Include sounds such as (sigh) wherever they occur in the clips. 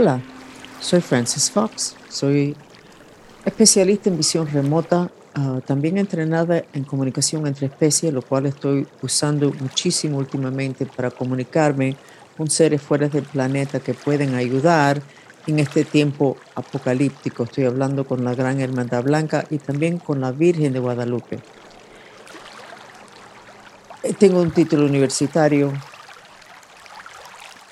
Hola, soy Francis Fox. Soy especialista en visión remota, ah, también entrenada en comunicación entre especies, lo cual estoy usando muchísimo últimamente para comunicarme con seres fuera del planeta que pueden ayudar en este tiempo apocalíptico. Estoy hablando con la Gran Hermandad Blanca y también con la Virgen de Guadalupe. Eh, tengo un título universitario,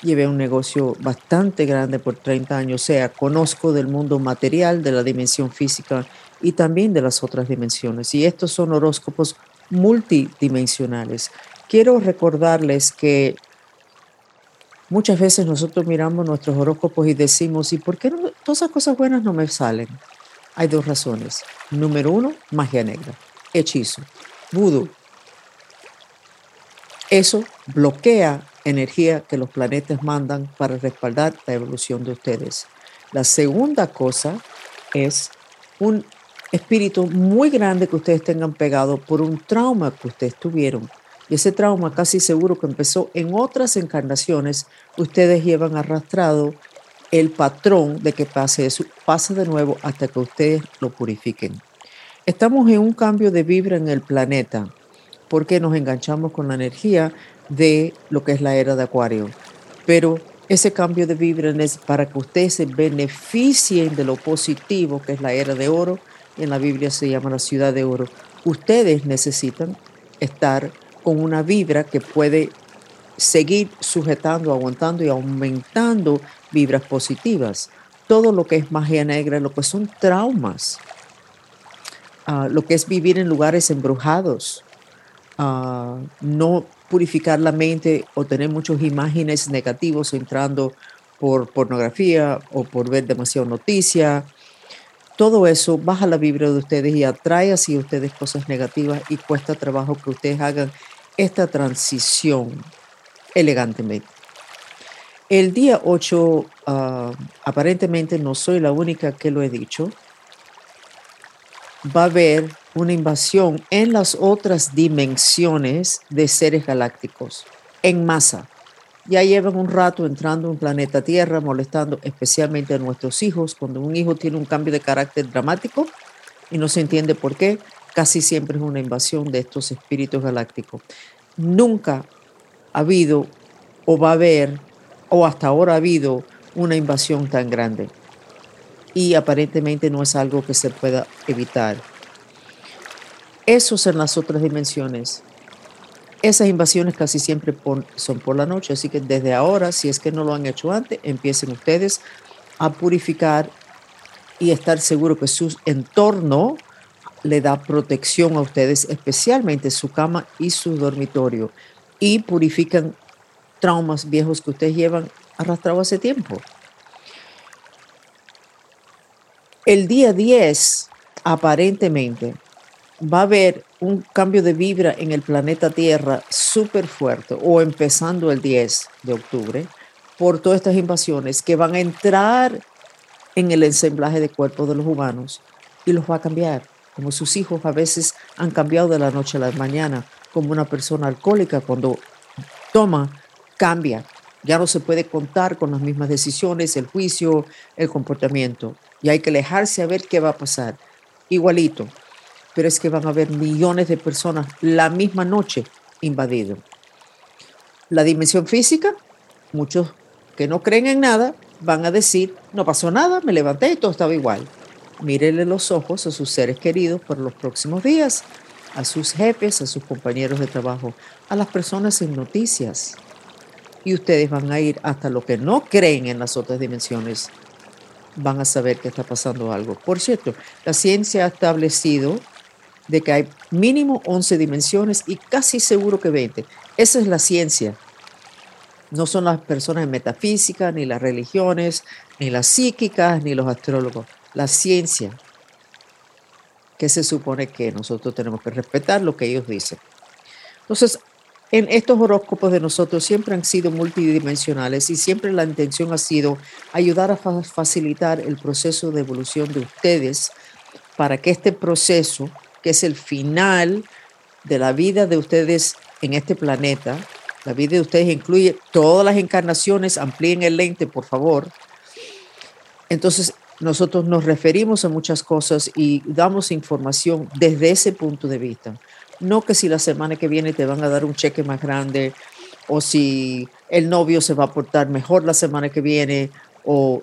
llevé un negocio bastante grande por 30 años, o sea, conozco del mundo material, de la dimensión física y también de las otras dimensiones. Y estos son horóscopos multidimensionales. Quiero recordarles que muchas veces nosotros miramos nuestros horóscopos y decimos, ¿y por qué todas esas cosas buenas no me salen? Hay dos razones. Número uno, magia negra, hechizo, vudú. Eso bloquea energía que los planetas mandan para respaldar la evolución de ustedes. La segunda cosa es un espíritu muy grande que ustedes tengan pegado por un trauma que ustedes tuvieron. Y ese trauma casi seguro que empezó en otras encarnaciones, ustedes llevan arrastrado el patrón de que pase eso, pase de nuevo hasta que ustedes lo purifiquen. Estamos en un cambio de vibra en el planeta porque nos enganchamos con la energía de lo que es la era de Acuario. Pero ese cambio de vibra es para que ustedes se beneficien de lo positivo que es la era de oro. En la Biblia se llama la ciudad de oro. Ustedes necesitan estar con una vibra que puede seguir sujetando, aguantando y aumentando vibras positivas. Todo lo que es magia negra, lo que son traumas, ah, lo que es vivir en lugares embrujados, ah, no purificar la mente o tener muchas imágenes negativas entrando por pornografía o por ver demasiada noticia. Todo eso baja la vibra de ustedes y atrae así a ustedes cosas negativas y cuesta trabajo que ustedes hagan esta transición elegantemente. El día 8, ah, aparentemente no soy la única que lo he dicho, va a haber una invasión en las otras dimensiones de seres galácticos en masa. Ya llevan un rato entrando en planeta Tierra, molestando especialmente a nuestros hijos. Cuando un hijo tiene un cambio de carácter dramático y no se entiende por qué, casi siempre es una invasión de estos espíritus galácticos. Nunca ha habido o va a haber, o hasta ahora ha habido, una invasión tan grande. Y aparentemente no es algo que se pueda evitar. Esos en las otras dimensiones. Esas invasiones casi siempre son por la noche, así que desde ahora, si es que no lo han hecho antes, empiecen ustedes a purificar y estar seguro que su entorno le da protección a ustedes, especialmente su cama y su dormitorio, y purifican traumas viejos que ustedes llevan arrastrado hace tiempo. El día 10, aparentemente, va a haber un cambio de vibra en el planeta Tierra súper fuerte, o empezando el 10 de octubre, por todas estas invasiones que van a entrar en el ensamblaje de cuerpos de los humanos y los va a cambiar, como sus hijos a veces han cambiado de la noche a la mañana, como una persona alcohólica cuando toma, cambia. Ya no se puede contar con las mismas decisiones, el juicio, el comportamiento. Y hay que alejarse a ver qué va a pasar. Igualito, pero es que van a haber millones de personas la misma noche invadido. La dimensión física, muchos que no creen en nada van a decir, no pasó nada, me levanté y todo estaba igual. Mírenle los ojos a sus seres queridos por los próximos días, a sus jefes, a sus compañeros de trabajo, a las personas en noticias. Y ustedes van a ir hasta lo que no creen en las otras dimensiones, van a saber que está pasando algo. Por cierto, la ciencia ha establecido de que hay mínimo 11 dimensiones y casi seguro que 20. Esa es la ciencia. No son las personas en metafísica, ni las religiones, ni las psíquicas, ni los astrólogos. La ciencia, que se supone que nosotros tenemos que respetar lo que ellos dicen. Entonces, en estos horóscopos de nosotros siempre han sido multidimensionales y siempre la intención ha sido ayudar a facilitar el proceso de evolución de ustedes para que este proceso que es el final de la vida de ustedes en este planeta. La vida de ustedes incluye todas las encarnaciones, amplíen el lente, por favor. Entonces, nosotros nos referimos a muchas cosas y damos información desde ese punto de vista. No que si la semana que viene te van a dar un cheque más grande o si el novio se va a portar mejor la semana que viene o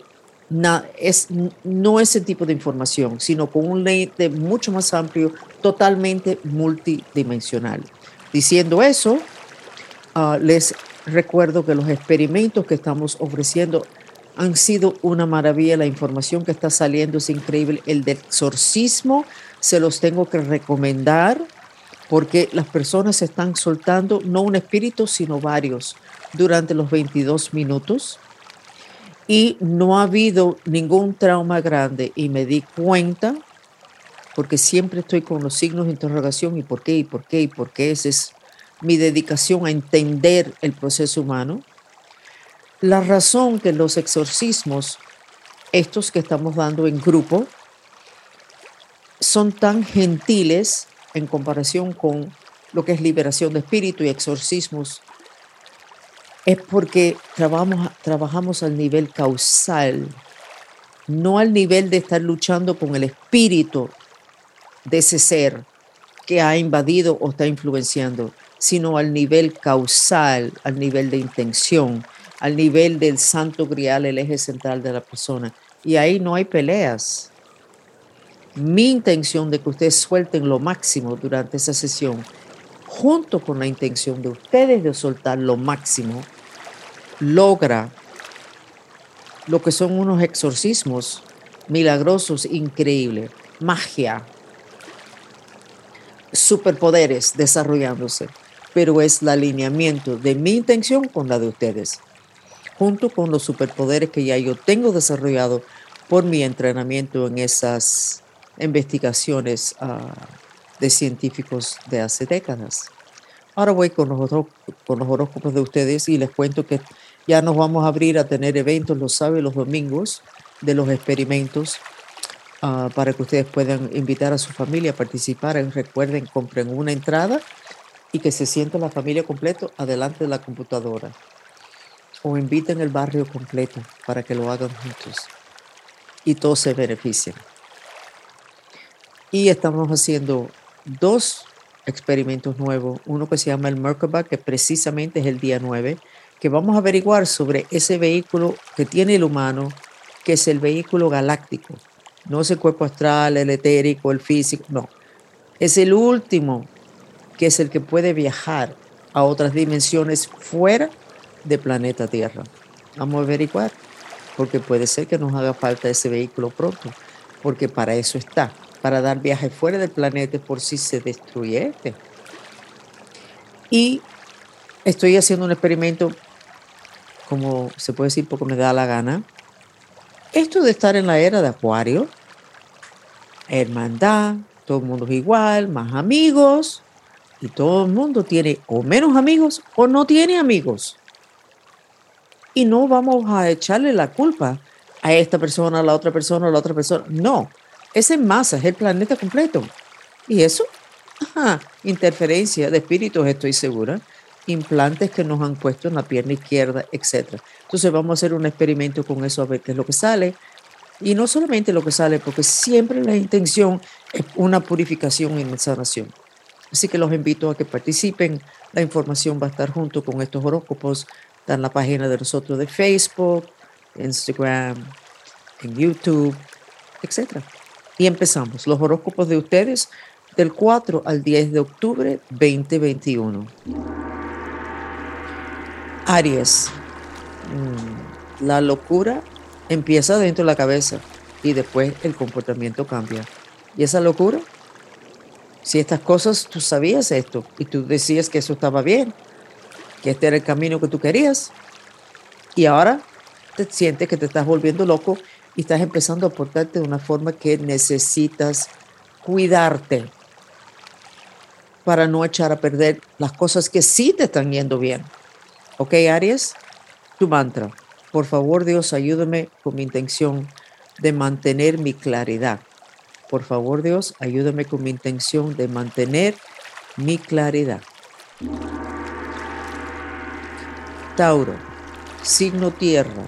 es, no ese tipo de información, sino con un lente mucho más amplio, totalmente multidimensional. Diciendo eso, ah, les recuerdo que los experimentos que estamos ofreciendo han sido una maravilla. La información que está saliendo es increíble. El de exorcismo se los tengo que recomendar porque las personas están soltando no un espíritu, sino varios durante los 22 minutos. Y no ha habido ningún trauma grande. Y me di cuenta, porque siempre estoy con los signos de interrogación y por qué, y por qué, y por qué. Esa es mi dedicación a entender el proceso humano la razón que los exorcismos, estos que estamos dando en grupo, son tan gentiles en comparación con lo que es liberación de espíritu y exorcismos, es porque trabajamos, trabajamos al nivel causal, no al nivel de estar luchando con el espíritu de ese ser que ha invadido o está influenciando, sino al nivel causal, al nivel de intención, al nivel del santo grial, el eje central de la persona. Y ahí no hay peleas. Mi intención de que ustedes suelten lo máximo durante esa sesión, junto con la intención de ustedes de soltar lo máximo, logra lo que son unos exorcismos milagrosos, increíbles, magia, superpoderes desarrollándose, pero es el alineamiento de mi intención con la de ustedes junto con los superpoderes que ya yo tengo desarrollado por mi entrenamiento en esas investigaciones ah, de científicos de hace décadas. Ahora voy con los, con los horóscopos de ustedes y les cuento que ya nos vamos a abrir a tener eventos los sábados los domingos de los experimentos ah, para que ustedes puedan invitar a su familia a participar. Recuerden, compren una entrada y que se sienta la familia completo adelante de la computadora o inviten el barrio completo para que lo hagan juntos y todos se beneficien. Y estamos haciendo dos experimentos nuevos, uno que se llama el Merkaba, que precisamente es el día 9, que vamos a averiguar sobre ese vehículo que tiene el humano, que es el vehículo galáctico, no es el cuerpo astral, el etérico, el físico, no, es el último, que es el que puede viajar a otras dimensiones fuera de planeta Tierra. Vamos a averiguar, porque puede ser que nos haga falta ese vehículo pronto, porque para eso está, para dar viajes fuera del planeta por si se destruye este. Y estoy haciendo un experimento, como se puede decir, porque me da la gana. Esto de estar en la era de Acuario, hermandad, todo el mundo es igual, más amigos, y todo el mundo tiene o menos amigos o no tiene amigos y no vamos a echarle la culpa a esta persona, a la otra persona, a la otra persona. No, es en masa, es el planeta completo. Y eso, ajá, interferencia de espíritus, estoy segura, implantes que nos han puesto en la pierna izquierda, etc. Entonces vamos a hacer un experimento con eso a ver qué es lo que sale. Y no solamente lo que sale, porque siempre la intención es una purificación y una sanación. Así que los invito a que participen. La información va a estar junto con estos horóscopos Está en la página de nosotros de Facebook, Instagram, en YouTube, etc. Y empezamos. Los horóscopos de ustedes del 4 al 10 de octubre 2021. Aries. Mm, la locura empieza dentro de la cabeza y después el comportamiento cambia. ¿Y esa locura? Si estas cosas, tú sabías esto y tú decías que eso estaba bien, que este era el camino que tú querías y ahora te sientes que te estás volviendo loco y estás empezando a portarte de una forma que necesitas cuidarte para no echar a perder las cosas que sí te están yendo bien. ¿Ok, Aries? Tu mantra. Por favor, Dios, ayúdame con mi intención de mantener mi claridad. Por favor, Dios, ayúdame con mi intención de mantener mi claridad. Tauro, signo tierra.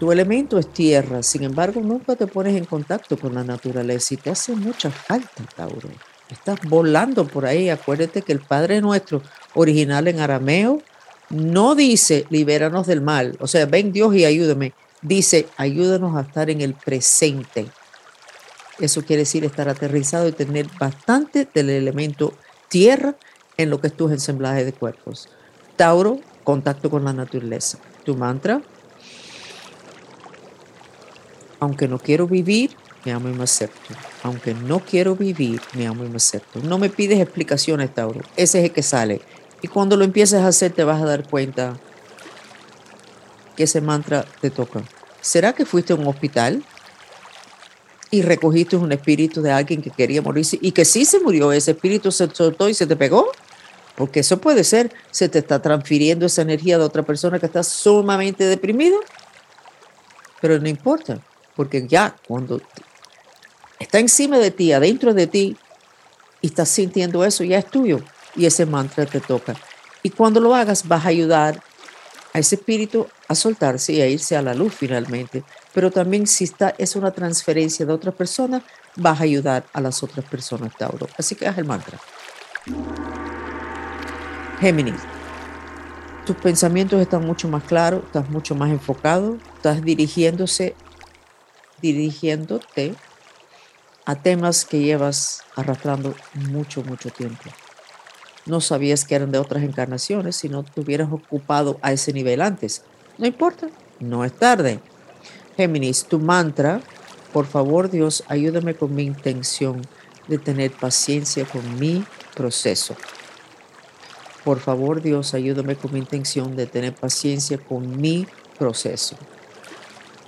Tu elemento es tierra, sin embargo, nunca te pones en contacto con la naturaleza y te hace mucha falta, Tauro. Estás volando por ahí. Acuérdate que el Padre nuestro, original en arameo, no dice libéranos del mal, o sea, ven Dios y ayúdame. Dice, ayúdanos a estar en el presente. Eso quiere decir estar aterrizado y tener bastante del elemento tierra en lo que es tu ensamblaje de cuerpos. Tauro, contacto con la naturaleza. Tu mantra, aunque no quiero vivir, me amo y me acepto. Aunque no quiero vivir, me amo y me acepto. No me pides explicaciones, Tauro. Ese es el que sale. Y cuando lo empieces a hacer, te vas a dar cuenta que ese mantra te toca. ¿Será que fuiste a un hospital y recogiste un espíritu de alguien que quería morirse y que sí se murió? Ese espíritu se soltó y se te pegó. Porque eso puede ser, se te está transfiriendo esa energía de otra persona que está sumamente deprimido. Pero no importa, porque ya cuando está encima de ti, adentro de ti, y estás sintiendo eso, ya es tuyo. Y ese mantra te toca. Y cuando lo hagas, vas a ayudar a ese espíritu a soltarse y a irse a la luz finalmente. Pero también si está, es una transferencia de otra persona, vas a ayudar a las otras personas, Tauro. Así que haz el mantra. Géminis, tus pensamientos están mucho más claros, estás mucho más enfocado, estás dirigiéndose, dirigiéndote a temas que llevas arrastrando mucho, mucho tiempo. No sabías que eran de otras encarnaciones si no te hubieras ocupado a ese nivel antes. No importa, no es tarde. Géminis, tu mantra, por favor Dios, ayúdame con mi intención de tener paciencia con mi proceso. Por favor Dios, ayúdame con mi intención de tener paciencia con mi proceso.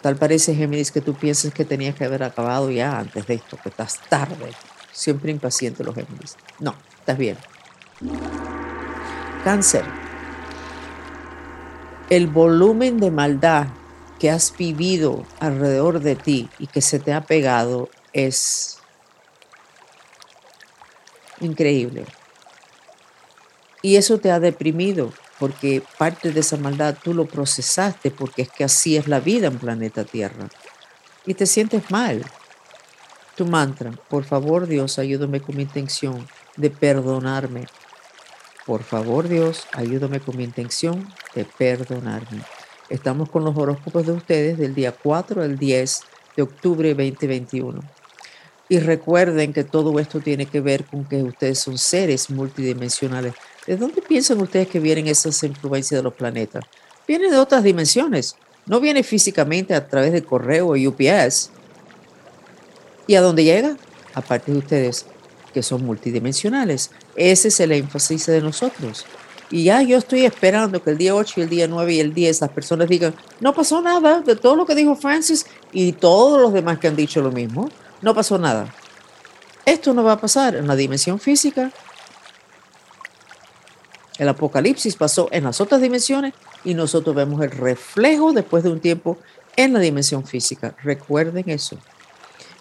Tal parece, Géminis, que tú piensas que tenías que haber acabado ya antes de esto, que estás tarde. Siempre impaciente los Géminis. No, estás bien. Cáncer. El volumen de maldad que has vivido alrededor de ti y que se te ha pegado es increíble. Y eso te ha deprimido porque parte de esa maldad tú lo procesaste porque es que así es la vida en planeta Tierra. Y te sientes mal. Tu mantra, por favor Dios, ayúdame con mi intención de perdonarme. Por favor Dios, ayúdame con mi intención de perdonarme. Estamos con los horóscopos de ustedes del día 4 al 10 de octubre 2021. Y recuerden que todo esto tiene que ver con que ustedes son seres multidimensionales ¿De dónde piensan ustedes que vienen esas influencias de los planetas? Vienen de otras dimensiones. No viene físicamente a través de correo y UPS. ¿Y a dónde llega? Aparte de ustedes, que son multidimensionales. Ese es el énfasis de nosotros. Y ya yo estoy esperando que el día 8 y el día 9 y el 10 las personas digan, no pasó nada de todo lo que dijo Francis y todos los demás que han dicho lo mismo. No pasó nada. Esto no va a pasar en la dimensión física, el apocalipsis pasó en las otras dimensiones y nosotros vemos el reflejo después de un tiempo en la dimensión física. Recuerden eso.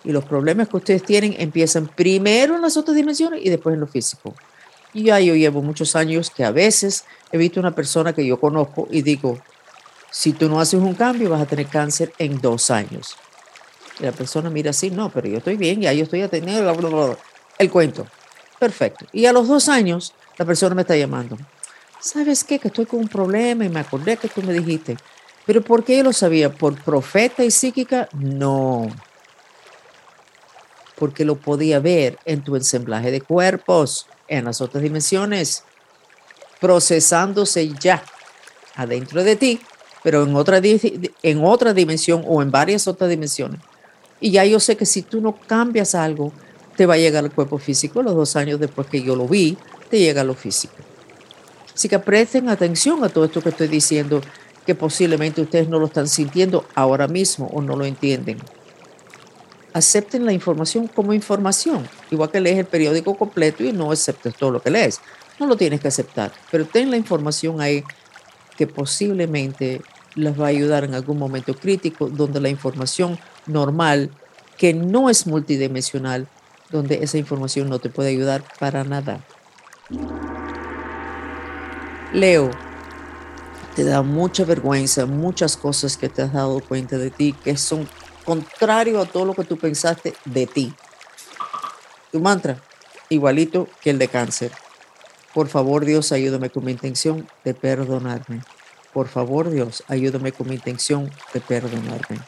Y los problemas que ustedes tienen empiezan primero en las otras dimensiones y después en lo físico. Y ya yo llevo muchos años que a veces he visto una persona que yo conozco y digo, si tú no haces un cambio vas a tener cáncer en dos años. Y la persona mira así, no, pero yo estoy bien, ya yo estoy atendiendo el cuento. Perfecto. Y a los dos años la persona me está llamando. ¿Sabes qué? Que estoy con un problema y me acordé que tú me dijiste. ¿Pero por qué yo lo sabía? ¿Por profeta y psíquica? No. Porque lo podía ver en tu ensamblaje de cuerpos, en las otras dimensiones, procesándose ya adentro de ti, pero en otra, en otra dimensión o en varias otras dimensiones. Y ya yo sé que si tú no cambias algo, te va a llegar el cuerpo físico los dos años después que yo lo vi, te llega lo físico. Así que presten atención a todo esto que estoy diciendo, que posiblemente ustedes no lo están sintiendo ahora mismo o no lo entienden. Acepten la información como información, igual que lees el periódico completo y no aceptes todo lo que lees. No lo tienes que aceptar, pero ten la información ahí que posiblemente les va a ayudar en algún momento crítico donde la información normal, que no es multidimensional, donde esa información no te puede ayudar para nada. Leo, te da mucha vergüenza, muchas cosas que te has dado cuenta de ti que son contrario a todo lo que tú pensaste de ti. Tu mantra, igualito que el de cáncer. Por favor, Dios, ayúdame con mi intención de perdonarme. Por favor, Dios, ayúdame con mi intención de perdonarme.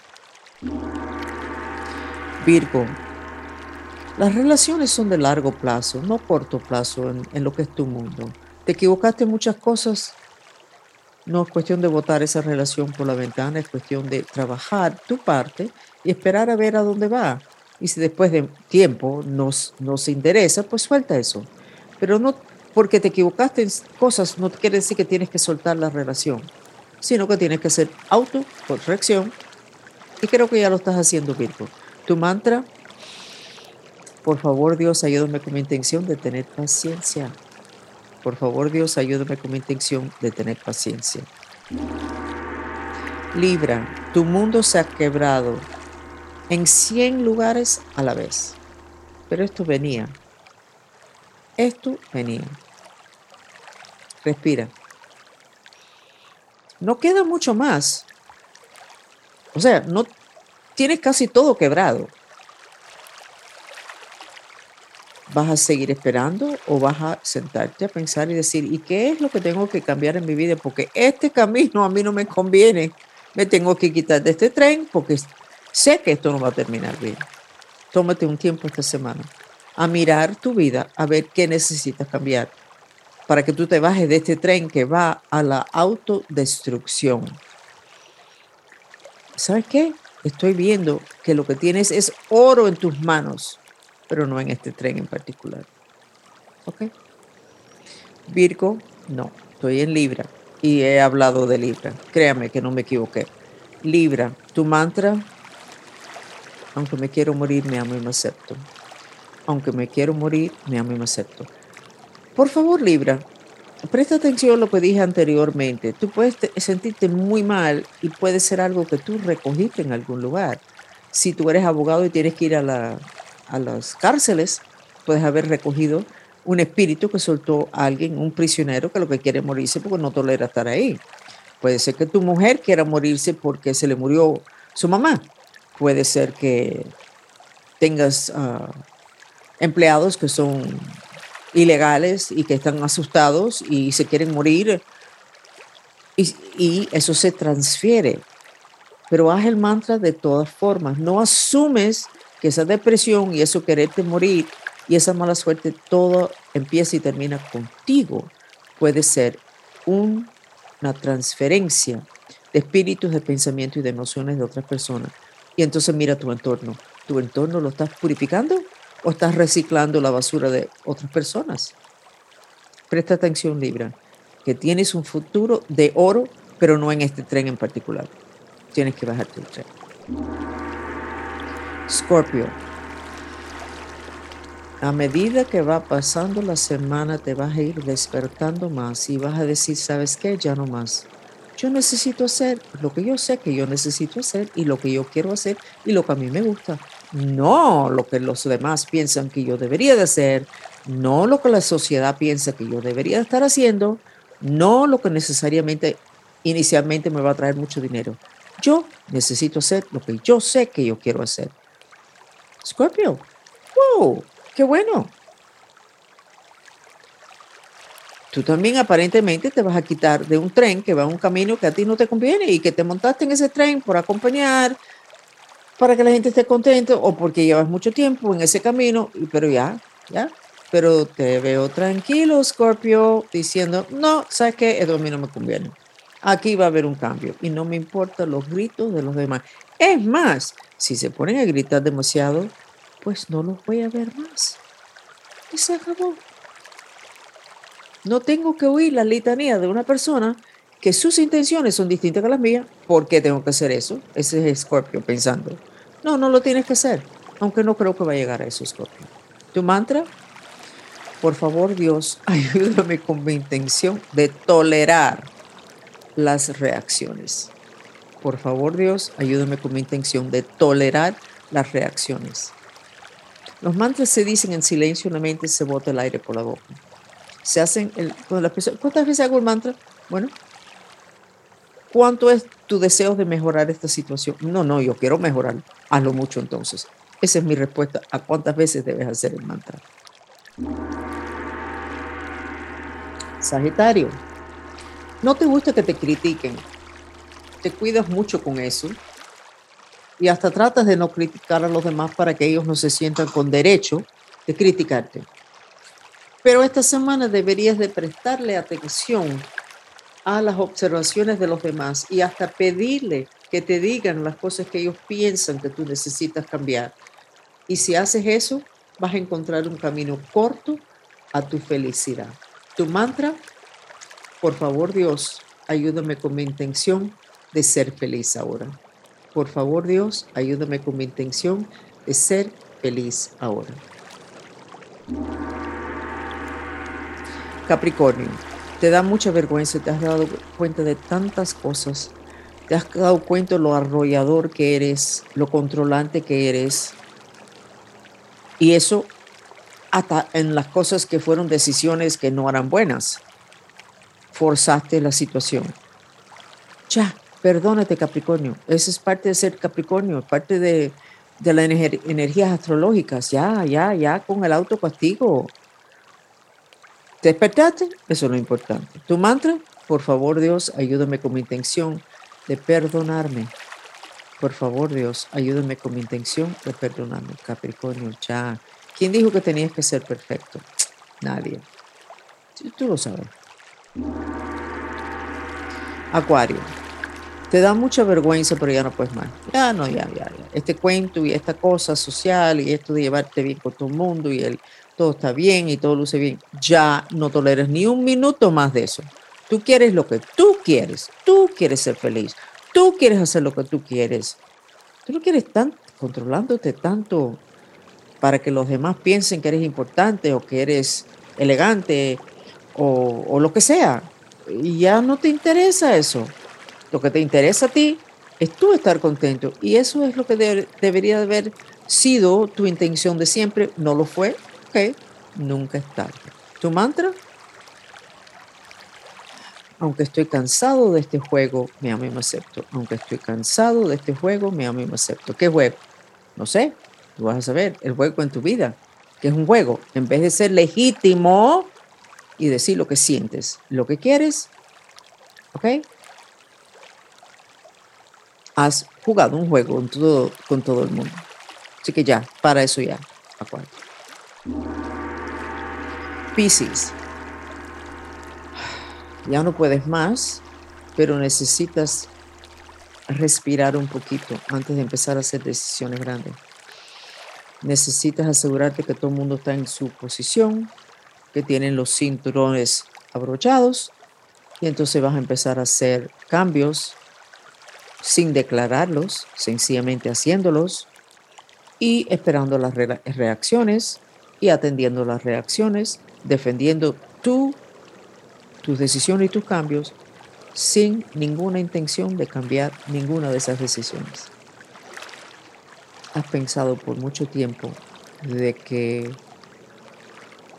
Virgo, las relaciones son de largo plazo, no corto plazo en, lo que es tu mundo. Te equivocaste en muchas cosas, no es cuestión de votar esa relación por la ventana, es cuestión de trabajar tu parte y esperar a ver a dónde va. Y si después de tiempo nos, nos interesa, pues suelta eso. Pero no porque te equivocaste en cosas, no quiere decir que tienes que soltar la relación, sino que tienes que hacer autocorrección. Y creo que ya lo estás haciendo, Virgo. Tu mantra, por favor, Dios, ayúdame con mi intención de tener paciencia. Por favor, Dios, ayúdame con mi intención de tener paciencia. Libra, tu mundo se ha quebrado en 100 lugares a la vez. Pero esto venía. Esto venía. Respira. No queda mucho más. O sea, no tienes casi todo quebrado. ¿Vas a seguir esperando o vas a sentarte a pensar y decir, ¿y qué es lo que tengo que cambiar en mi vida? Porque este camino a mí no me conviene. Me tengo que quitar de este tren porque sé que esto no va a terminar bien. Tómate un tiempo esta semana a mirar tu vida, a ver qué necesitas cambiar para que tú te bajes de este tren que va a la autodestrucción. ¿Sabes qué? Estoy viendo que lo que tienes es oro en tus manos pero no en este tren en particular. ¿Ok? Virgo, no, estoy en Libra y he hablado de Libra. Créame que no me equivoqué. Libra, tu mantra, aunque me quiero morir, me amo y me acepto. Aunque me quiero morir, me amo y me acepto. Por favor, Libra, presta atención a lo que dije anteriormente. Tú puedes sentirte muy mal y puede ser algo que tú recogiste en algún lugar. Si tú eres abogado y tienes que ir a la, a las cárceles, puedes haber recogido un espíritu que soltó a alguien, un prisionero que lo que quiere morirse porque no tolera estar ahí. Puede ser que tu mujer quiera morirse porque se le murió su mamá. Puede ser que tengas ah, empleados que son ilegales y que están asustados y se quieren morir. Y, y eso se transfiere. Pero haz el mantra de todas formas. No asumes que esa depresión y eso quererte morir y esa mala suerte, todo empieza y termina contigo. Puede ser una transferencia de espíritus, de pensamientos y de emociones de otras personas. Y entonces mira tu entorno. ¿Tu entorno lo estás purificando o estás reciclando la basura de otras personas? Presta atención, Libra, que tienes un futuro de oro, pero no en este tren en particular. Tienes que bajarte el tren. Scorpio, a medida que va pasando la semana te vas a ir despertando más y vas a decir, ¿sabes qué? Ya no más. Yo necesito hacer lo que yo sé que yo necesito hacer y lo que yo quiero hacer y lo que a mí me gusta. No lo que los demás piensan que yo debería de hacer, no lo que la sociedad piensa que yo debería estar haciendo, no lo que necesariamente inicialmente me va a traer mucho dinero. Yo necesito hacer lo que yo sé que yo quiero hacer. Scorpio. ¡Wow! ¡Qué bueno! Tú también aparentemente te vas a quitar de un tren que va a un camino que a ti no te conviene y que te montaste en ese tren por acompañar, para que la gente esté contenta o porque llevas mucho tiempo en ese camino, pero ya, ya. Pero te veo tranquilo, Scorpio, diciendo, no, ¿sabes qué? Eso a mí no me conviene. Aquí va a haber un cambio y no me importan los gritos de los demás. Es más, si se ponen a gritar demasiado, pues no los voy a ver más. Y se acabó. No tengo que oír la litanía de una persona que sus intenciones son distintas que las mías. ¿Por qué tengo que hacer eso? Ese es Scorpio pensando. No, no lo tienes que hacer. Aunque no creo que va a llegar a eso, Scorpio. Tu mantra, por favor, Dios, (laughs) ayúdame con mi intención de tolerar las reacciones. Por favor, Dios, ayúdame con mi intención de tolerar las reacciones. Los mantras se dicen en silencio, en la mente se bota el aire por la boca. Se hacen, el, ¿cuántas veces hago el mantra? Bueno, ¿Cuánto es tu deseo de mejorar esta situación? No, no, yo quiero mejorar. Hazlo mucho entonces. Esa es mi respuesta a cuántas veces debes hacer el mantra. Sagitario, no te gusta que te critiquen. Te cuidas mucho con eso. Y hasta tratas de no criticar a los demás para que ellos no se sientan con derecho de criticarte. Pero esta semana deberías de prestarle atención a las observaciones de los demás y hasta pedirle que te digan las cosas que ellos piensan que tú necesitas cambiar. Y si haces eso, vas a encontrar un camino corto a tu felicidad. Tu mantra, por favor Dios, ayúdame con mi intención de ser feliz ahora. Por favor Dios, ayúdame con mi intención de ser feliz ahora. Capricornio, te da mucha vergüenza, te has dado cuenta de tantas cosas, te has dado cuenta de lo arrollador que eres, lo controlante que eres. Y eso hasta en las cosas que fueron decisiones que no eran buenas. Forzaste la situación. Ya, perdónate Capricornio. Eso es parte de ser Capricornio, parte de, de las energías astrológicas. Ya, ya, ya con el autocastigo. ¿Te despertaste? Eso es lo importante. Tu mantra, por favor Dios, ayúdame con mi intención de perdonarme. Por favor Dios, ayúdame con mi intención de perdonarme. Capricornio, ya. ¿Quién dijo que tenías que ser perfecto? Nadie. Tú lo sabes. Acuario. Te da mucha vergüenza, pero ya no puedes más. Ya no, ya, ya, ya. Este cuento y esta cosa social y esto de llevarte bien con todo el mundo y el todo está bien y todo luce bien, ya no toleres ni un minuto más de eso. Tú quieres lo que tú quieres, tú quieres ser feliz, tú quieres hacer lo que tú quieres. Tú no quieres estar controlándote tanto para que los demás piensen que eres importante o que eres elegante o lo que sea. Y ya no te interesa eso. Lo que te interesa a ti es tú estar contento. Y eso es lo que debería haber sido tu intención de siempre. No lo fue, Ok, nunca es tarde. ¿Tu mantra? Aunque estoy cansado de este juego, me amo y me acepto. Aunque estoy cansado de este juego, me amo y me acepto. ¿Qué juego? No sé, tú vas a saber. El juego en tu vida, que es un juego. En vez de ser legítimo y decir lo que sientes, lo que quieres, ¿ok? Has jugado un juego con todo, con todo el mundo. Así que ya, para eso ya. Acuérdate. Piscis, ya no puedes más, pero necesitas respirar un poquito antes de empezar a hacer decisiones grandes. Necesitas asegurarte que todo el mundo está en su posición, que tienen los cinturones abrochados y entonces vas a empezar a hacer cambios sin declararlos, sencillamente haciéndolos y esperando las reacciones y atendiendo las reacciones, defendiendo tú, tus decisiones y tus cambios sin ninguna intención de cambiar ninguna de esas decisiones. Has pensado por mucho tiempo de que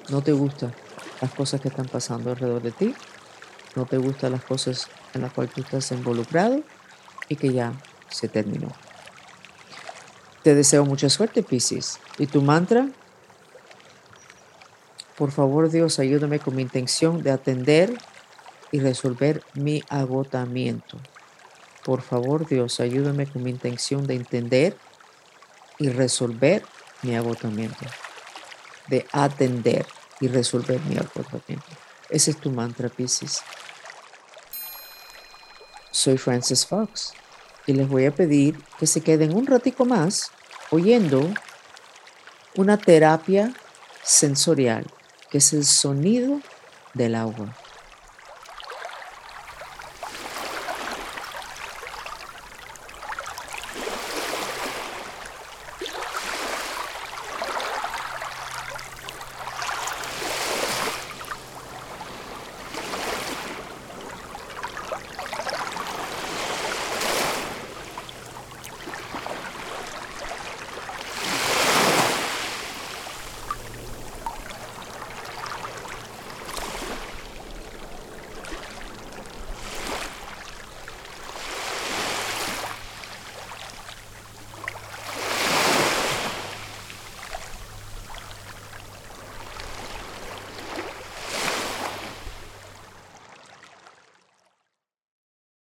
no te gustan las cosas que están pasando alrededor de ti, no te gustan las cosas en las cuales tú estás involucrado y que ya se terminó. Te deseo mucha suerte, Piscis. ¿Y tu mantra? Por favor, Dios, ayúdame con mi intención de atender y resolver mi agotamiento. Por favor, Dios, ayúdame con mi intención de entender y resolver mi agotamiento. De atender y resolver mi agotamiento. Ese es tu mantra, Pisces. Soy Francis Fox y les voy a pedir que se queden un ratico más oyendo una terapia sensorial que es el sonido del agua.